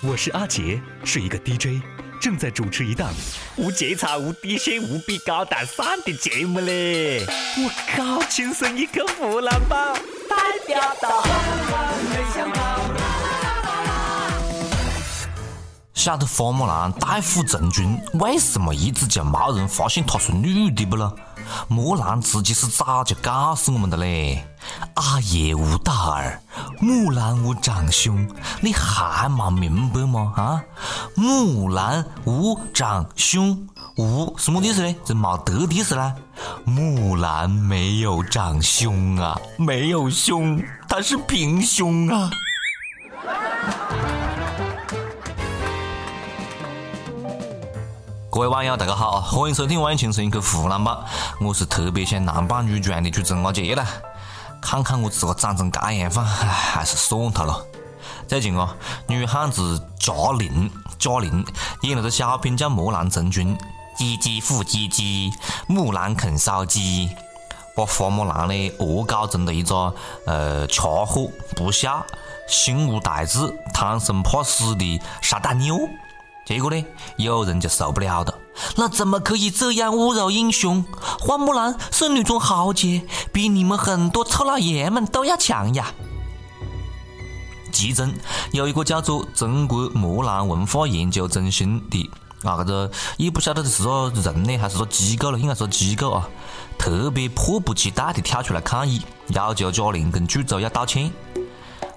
我是阿杰，是一个 DJ，正在主持一档无节操、无底线、无比高大上的节目嘞！我靠，亲生一个湖南宝，代表到。晓得花木兰代父从军，为什么一直就没人发现她是女的不咯？木兰自己是早就告诉我们的嘞。阿爷无大儿，木兰无长兄，你还没明白吗？啊，木兰无长兄，无什么意思呢？这没得的意思啦。木兰没有长兄啊，没有兄，她是平胸啊。各位网友，大家好，欢迎收听《万青声音去湖南吧》，我是特别想男扮女装的主持人阿杰啦。看看我自个长成这样范，还是算他了。最近啊，女汉子贾玲，贾玲演了个小品叫《木兰从军》，唧唧复唧唧，木兰啃烧鸡，把花木兰呢恶搞成了一个呃吃货、不孝、心无大志、贪生怕死的傻大妞。结果呢，有人就受不了了。那怎么可以这样侮辱英雄？花木兰是女中豪杰，比你们很多臭老爷们都要强呀！其中有一个叫做中国木兰文化研究中心的啊，这个也不晓得是个人呢，还是个机构了，应该是个机构啊，特别迫不及待的跳出来抗议，要求贾玲跟剧组要道歉。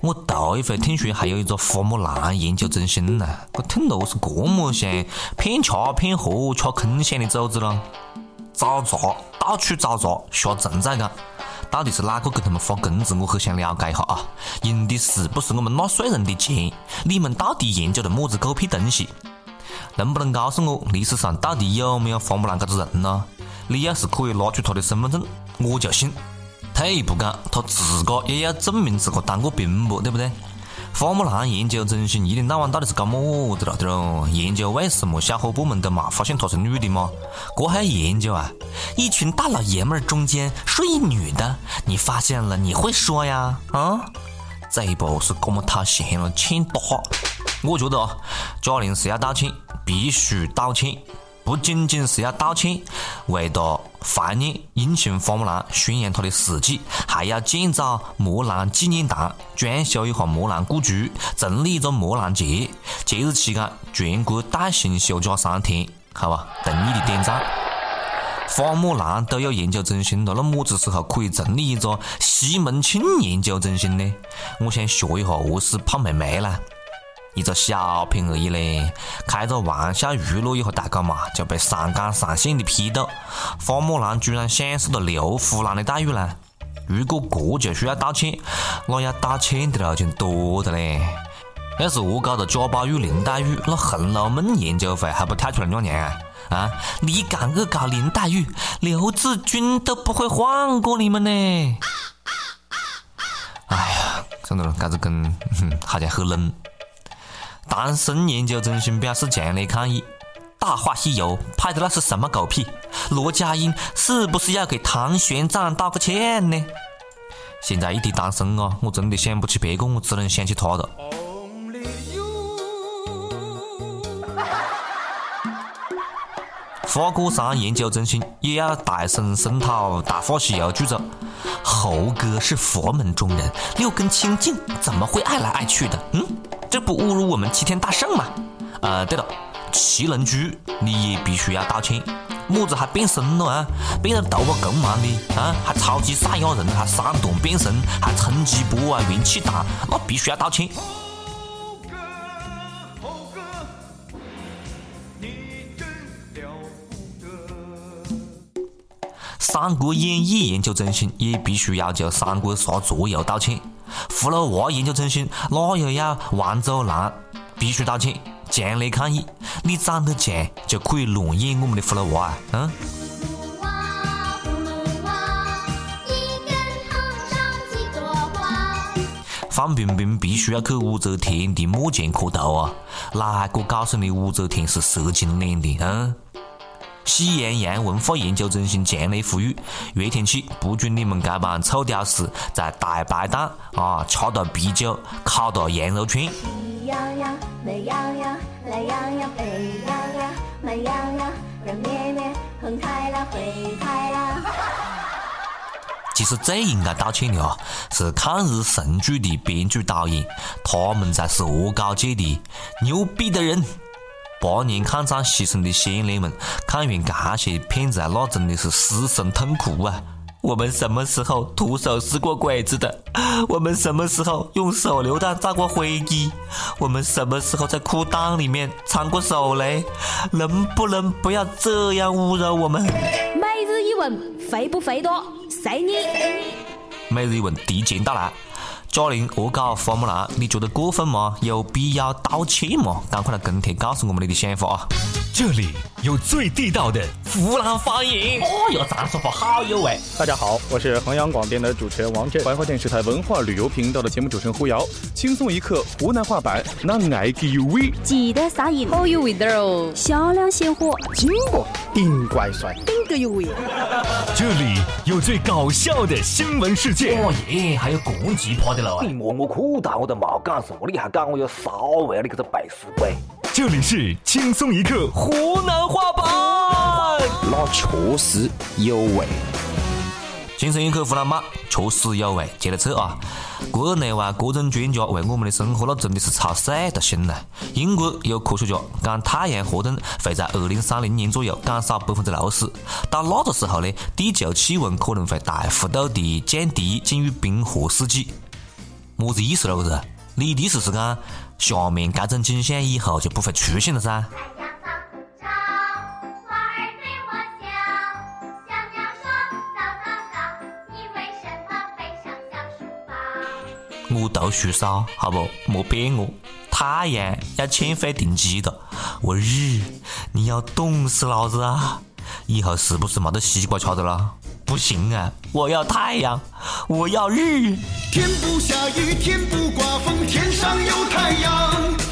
我头一回听说还有一个花木兰研究中心呢，我听着是这么像骗吃骗喝吃空饷的组织咯。找茬，到处找茬，瞎存在感，到底是哪个给他们发工资？我很想了解一下啊！用的是不是我们纳税人的钱？你们到底研究的么子狗屁东西？能不能告诉我历史上到底有没有花木兰这个人呢？你要是可以拿出他的身份证，我就信。退一步讲，他自个也要证明自个当过兵不，对不对？花木兰研究中心一天到晚到底是搞么子了？的喽，研究为什么小伙伴们都没发现她是女的吗？这还研究啊？一群大老爷们中间睡一女的，你发现了你会说呀？啊？这一步是这么讨嫌了，欠打！我觉得啊，贾玲是要道歉，必须道歉。不仅仅是要道歉，为了怀念英雄花木兰，宣扬她的事迹，还要建造木兰纪念堂，装修一下木兰故居，成立一个木兰节。节日期间，全国带薪休假三天，好吧？同意的点赞。花木兰都有研究中心了，那么子时候可以成立一个西门庆研究中心呢？我想学一下何是泡妹妹啦。一个小品而已嘞，开个玩笑娱乐一下大家嘛，就被上纲上线的批斗。花木兰居然享受了刘胡兰的待遇啦！如果这就需要道歉，那要道歉的了就多的嘞。要是恶搞了贾宝玉、林黛玉，那《红楼梦》研究会还不跳出来娘娘啊？啊！你敢恶搞林黛玉，刘志军都不会放过你们呢！哎呀，真的，这子跟好像很冷。唐僧研究中心表示强烈抗议，《大话西游》拍的那是什么狗屁？罗家英是不是要给唐玄奘道个歉呢？现在一提唐僧啊，我真的想不起别个，我只能想起他了。花果山研究中心也要大声声讨《大话西游》剧组，猴哥是佛门中人，六根清净，怎么会爱来爱去的？嗯？这不侮辱我们齐天大圣吗？呃，对了，七龙珠你也必须要道歉，么子还变身了啊？变得头发更忙的啊？还超级赛亚人，还三段变身，还冲击波啊，元气弹，那必须要道歉。三国演义研究中心也必须要求三国杀桌游道歉。葫芦娃研究中心那又要王祖蓝必须道歉，强烈抗议！你长得像就可以乱演我们的葫芦娃啊？嗯？范冰冰必须要去武则天的墓前磕头啊！哪个告诉你武则天是蛇精脸的？嗯？喜羊羊文化研究中心强烈呼吁：热天气不准你们这帮臭屌丝在大排档啊吃大啤酒、烤大羊肉串。其实最应该道歉的啊，是抗日神剧的编剧导演，他们才是恶搞界的牛逼的人。八年抗战牺牲的先烈们，看完这些片子啊，那真的是失声痛哭啊！我们什么时候徒手撕过鬼子的？我们什么时候用手榴弹炸过飞机？我们什么时候在裤裆里面藏过手雷？能不能不要这样侮辱我们？每日一问，肥不肥多？随你。每日一问，提前到来。贾玲恶搞花木兰，你觉得过分吗？有必要道歉吗？赶快来跟帖告诉我们你的想法啊！这里有最地道的湖南方言，哦哟，这样说话好有味。大家好，我是衡阳广电的主持人王震，怀化电视台文化旅游频道的节目主持人胡瑶。轻松一刻湖南话版，那爱给有味，记得撒盐，好有味道哦！小亮鲜货，金过顶怪帅，顶个有味。这里有最搞笑的新闻事件，哦耶，还有这么奇葩的了！你摸我裤裆，我都没干啥，你还讲我有骚味，你个这白死鬼！这里是轻松一刻湖南话版，那确实有味。轻松一刻湖南版确实有味，接着扯啊！国内外各种专家为我们的生活那真的是操碎了心了。英国有科学家讲，太阳活动会在二零三零年左右减少百分之六十，到那个时候呢，地球气温可能会大幅度的降低，进入冰河世纪。么子意思咯？是？你的意思是讲？下面这种景象以后就不会出现了噻。我读书少，好不？莫骗我。太阳要欠费停机的，我日，你要冻死老子啊！以后是不是没得西瓜吃的了？不行啊！我要太阳，我要日。天不下雨，天不刮风，天上有太阳。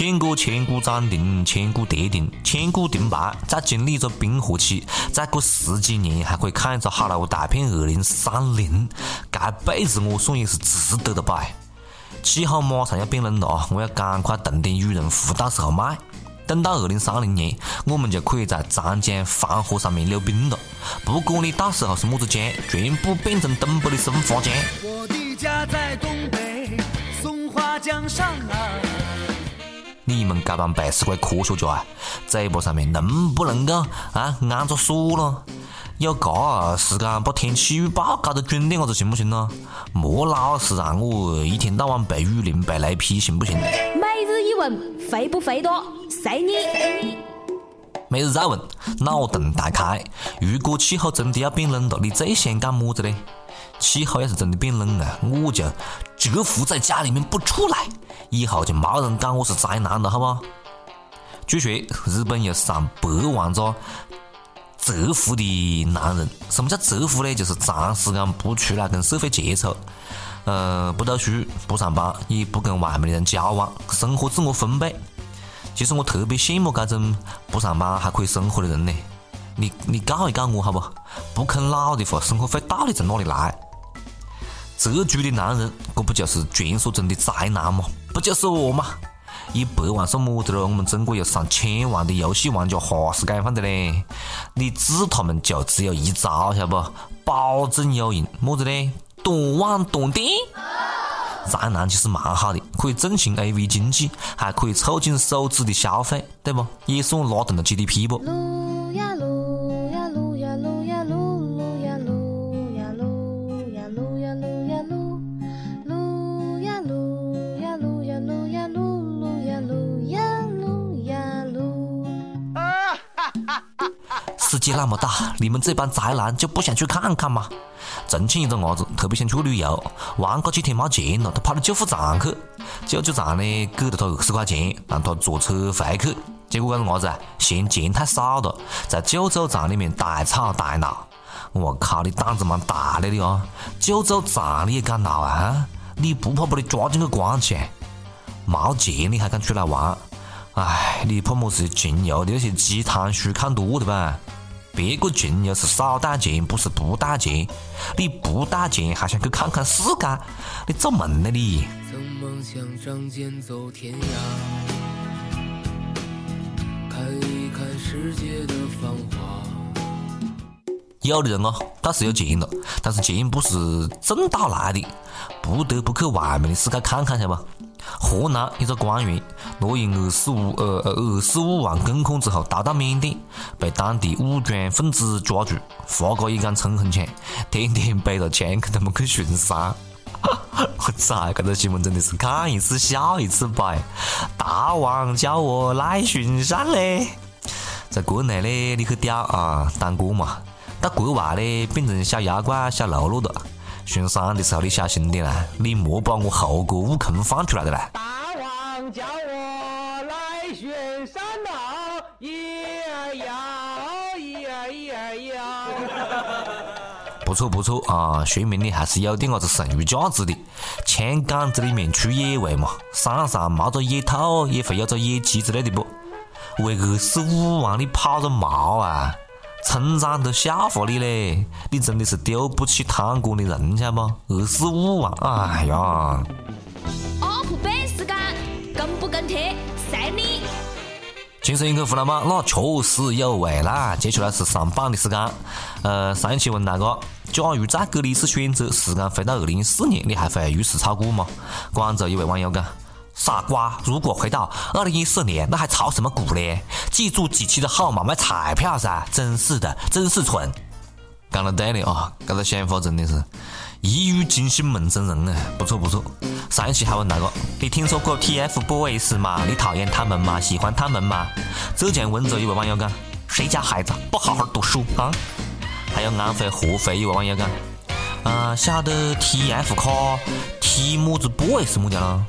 见过千古涨停，千古跌停，千古停牌，再经历一个冰河期，再过十几年还可以看一个好莱坞大片《二零三零》，这辈子我算也是值得的吧？气候马上要变冷了啊，我要赶快囤点羽绒服，到时候卖。等到二零三零年，我们就可以在长江黄河上面溜冰了。不管你到时候是么子江，全部变成东北的松花江。我的家在东北松花江上啊！你们这帮背时鬼科学家啊，嘴巴上面能不能够啊按着说了？有这时间把天气预报搞得准点，伢子行不行呢？莫老是让我一天到晚被雨淋、被雷劈，行不行？每日一问，肥不肥多？随你。每日再问，脑洞大开。如果气候真的要变冷了，你最想干么子呢？气候要是真的变冷啊，我就蛰伏在家里面不出来，以后就没人讲我是宅男了，好不？据说日本有上百万个。蛰伏的男人，什么叫蛰伏呢？就是长时间不出来跟社会接触，呃，不读书，不上班，也不跟外面的人交往，生活自我封闭。其实我特别羡慕这种不上班还可以生活的人呢。你你告一告我好不？不啃老的话，生活费到底从哪里来？蛰猪的男人，这不就是传说中的宅男吗？不就是我吗？一百万算么子咯？我们中国有上千万的游戏玩家，哈是解放的嘞！你治他们就只有一招，晓得不？保证有用，么子嘞？断网断电。宅男其实蛮好的，可以振兴 AV 经济，还可以促进手指的消费，对不？也算拉动了 GDP 不？那么大，你们这帮宅男就不想去看看吗？重庆一个伢子特别想去旅游，玩个几天没钱了，他跑到救护站去，救护站呢给了他二十块钱，让他坐车回去。结果这个伢子啊，嫌钱太少了，在救助站里面大吵大闹。我靠，你胆子蛮大的你啊！救助站你也敢闹啊？你不怕把你抓进去关起？没钱你还敢出来玩？哎，你怕么是穷游的那些鸡汤书看多了吧？别个穷游是少带钱，不是不带钱。你不带钱还想去看看世界？你做梦呢你！曾梦想仗剑走天涯，看一看世界的繁华。有的人哦，倒是有钱了，但是钱不是挣到来的，不得不去外面的世界看看，晓得不？河南一个官员挪用二十五呃二十五万公款之后逃到缅甸，被当地武装分子抓住，发个一杆冲锋枪，天天背着枪跟他们去巡山。我操，这个新闻真的是看一次笑一次吧！大王叫我来巡山嘞，在国内嘞你去屌啊当官嘛。到国外嘞，变成小妖怪、小喽啰了。巡山的时候你小心点啦，你莫把我猴哥悟空放出来的啦。大王叫我来巡山喽，一儿摇，一儿一儿摇。不错不错啊，说明你还是有点伢子剩余价值的。枪杆子里面出野味嘛，山上没个野兔也会有个野鸡之类的不？为二十五万你跑个毛啊！村长都笑话你嘞，你真的是丢不起贪官的人，晓得不？二十五万，哎呀！UP 背时间，跟不跟贴，随你。精神一刻湖南嘛，那确实有味啦。接下来是上榜的时间。呃，上一期问大家，假如再给你一次选择，时间回到二零一四年，你还会入市炒股吗？广州一位网友讲。傻瓜！如果回到二零一四年，那还炒什么股呢？记住几期的号码买彩票噻！真是的，真是蠢。讲得对的啊，这个想法真的是一语惊醒梦中人啊！不错不错。上一期还问那个，你听说过 TFBOYS 吗？你讨厌他们吗？喜欢他们吗？浙江温州一位网友讲，谁家孩子不好好读书啊？还有安徽合肥一位网友讲，啊，晓得 TF 卡 T 么子 boys 么的了？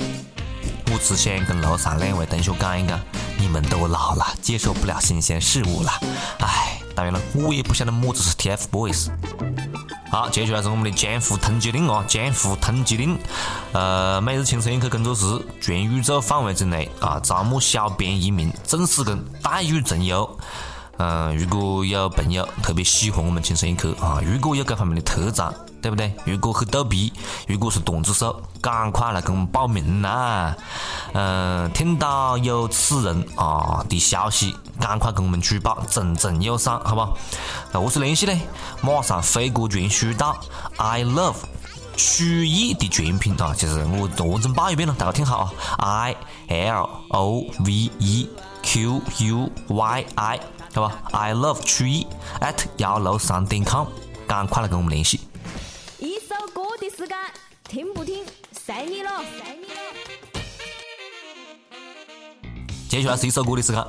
我只想跟楼上两位同学讲一讲，你们都老了，接受不了新鲜事物了。唉，当然了，我也不晓得么子是 TFBOYS。好，接下来是我们的江湖通缉令啊，江湖通缉令。呃，每日轻松一刻工作室全宇宙范围之内啊，招募小编一名，正式工，待遇从优。嗯，如果有朋友特别喜欢我们轻松一刻啊，如果有各方面的特长。对不对？如果很逗逼，如果是段子手，赶快来给我们报名啦！嗯，听到有此人啊的消息，赶快跟我们举报，重重有赏，好不好？那我是联系呢？马上飞过全书到 I love 曲艺的全拼啊，就是我完整报一遍了，大家听好啊！I L O V E Q U Y I，好吧？I love 曲艺 at 幺六三点 com，赶快来跟我们联系。时间听不听，随你了，随你了。接下来是一首歌的时间。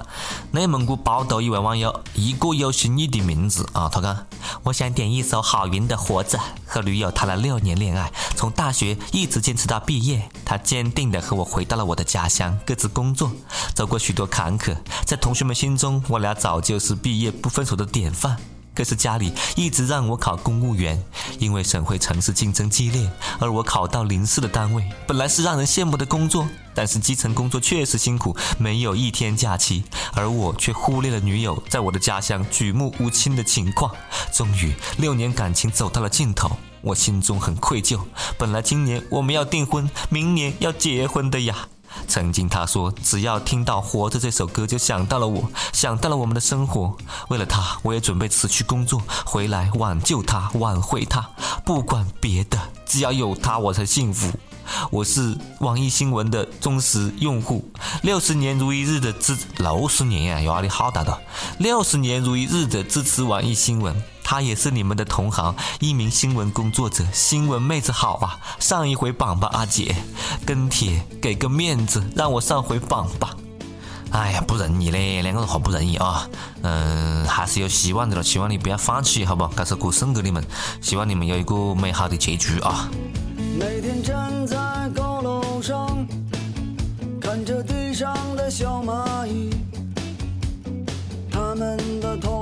内蒙古包头一位网友，一个有新意的名字啊，他讲：我想点一首郝云的《活着》。和女友谈了六年恋爱，从大学一直坚持到毕业。他坚定的和我回到了我的家乡，各自工作，走过许多坎坷。在同学们心中，我俩早就是毕业不分手的典范。可是家里一直让我考公务员，因为省会城市竞争激烈，而我考到临市的单位，本来是让人羡慕的工作，但是基层工作确实辛苦，没有一天假期，而我却忽略了女友在我的家乡举目无亲的情况。终于，六年感情走到了尽头，我心中很愧疚。本来今年我们要订婚，明年要结婚的呀。曾经他说，只要听到《活着》这首歌，就想到了我，想到了我们的生活。为了他，我也准备辞去工作，回来挽救他，挽回他。不管别的，只要有他，我才幸福。我是网易新闻的忠实用户，六十年如一日的支六十年呀，压力好大的，六十年如一日的支持网易新闻。他也是你们的同行，一名新闻工作者，新闻妹子好啊！上一回榜吧，阿姐，跟帖给个面子，让我上回榜吧。哎呀，不容易嘞，两个人好不容易啊。嗯，还是有希望的了，希望你不要放弃，好不？这首歌送给你们，希望你们有一个美好的结局啊。每天站在高楼上，看着地上的小蚂蚁，他们的头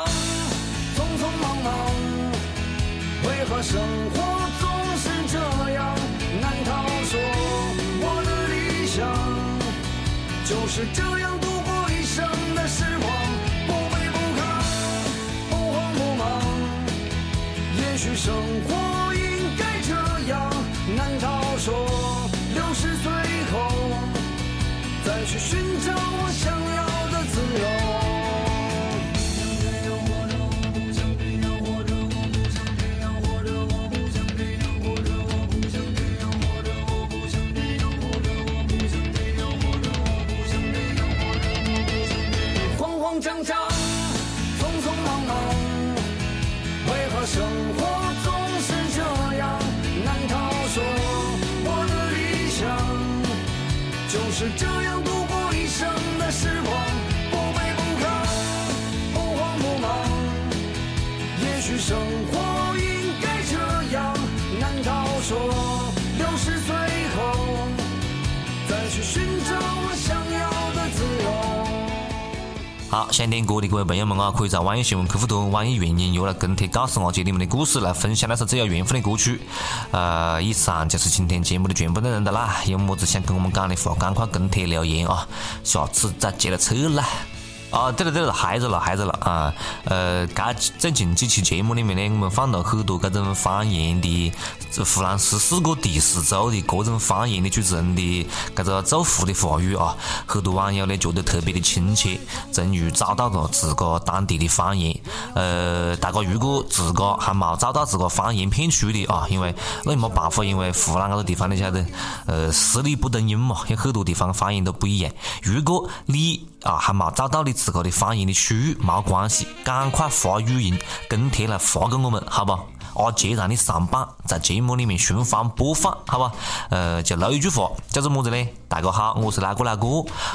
生活总是这样？难道说我的理想就是这样度过一生的时光？不卑不亢，不慌不忙，也许生活应该这样。难道说六十岁后再去寻找我想慌慌张好，想点歌的各位朋友们啊，可以在网易新闻客户端、网易云音乐来跟帖告诉阿杰你们的故事，来分享那首最有缘分的歌曲。呃，以上就是今天节目的全部内容的啦。有么子想跟我们讲的话，赶快跟帖留言啊！下次再接着扯啦。啊，对了对了，还着了还着了啊！呃，该最近几期节目里面呢，我们放了很多这种方言的，这湖南十四个地市州的各种方言的组成的这个祝福的话语啊，很多网友呢觉得特别的亲切，终于找到了自个当地的方言。呃，大家如果自个还没找到自个方言片区的啊，因为那也没办法，因为湖南这个地方你晓得，呃，十里不同音嘛，有很多地方方言都不一样。如果你啊还没找到你自个的方言的区域，没关系，赶快发语音跟帖来发给我们，好不？阿杰让你上榜，在节目里面循环播放，好吧？呃，就那一句话，叫做么子呢？大家好，我是哪个哪个，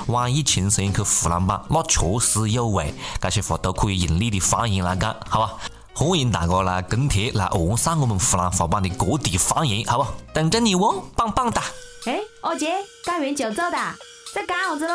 网易轻松一刻湖南版，那确实有味，这些话都可以用你的方言来讲，好吧？欢迎大家来跟帖，来完善我们湖南话版的各地方言，好不？等着你哦，棒棒哒！哎，阿杰，干完就走的，在干啥子喽？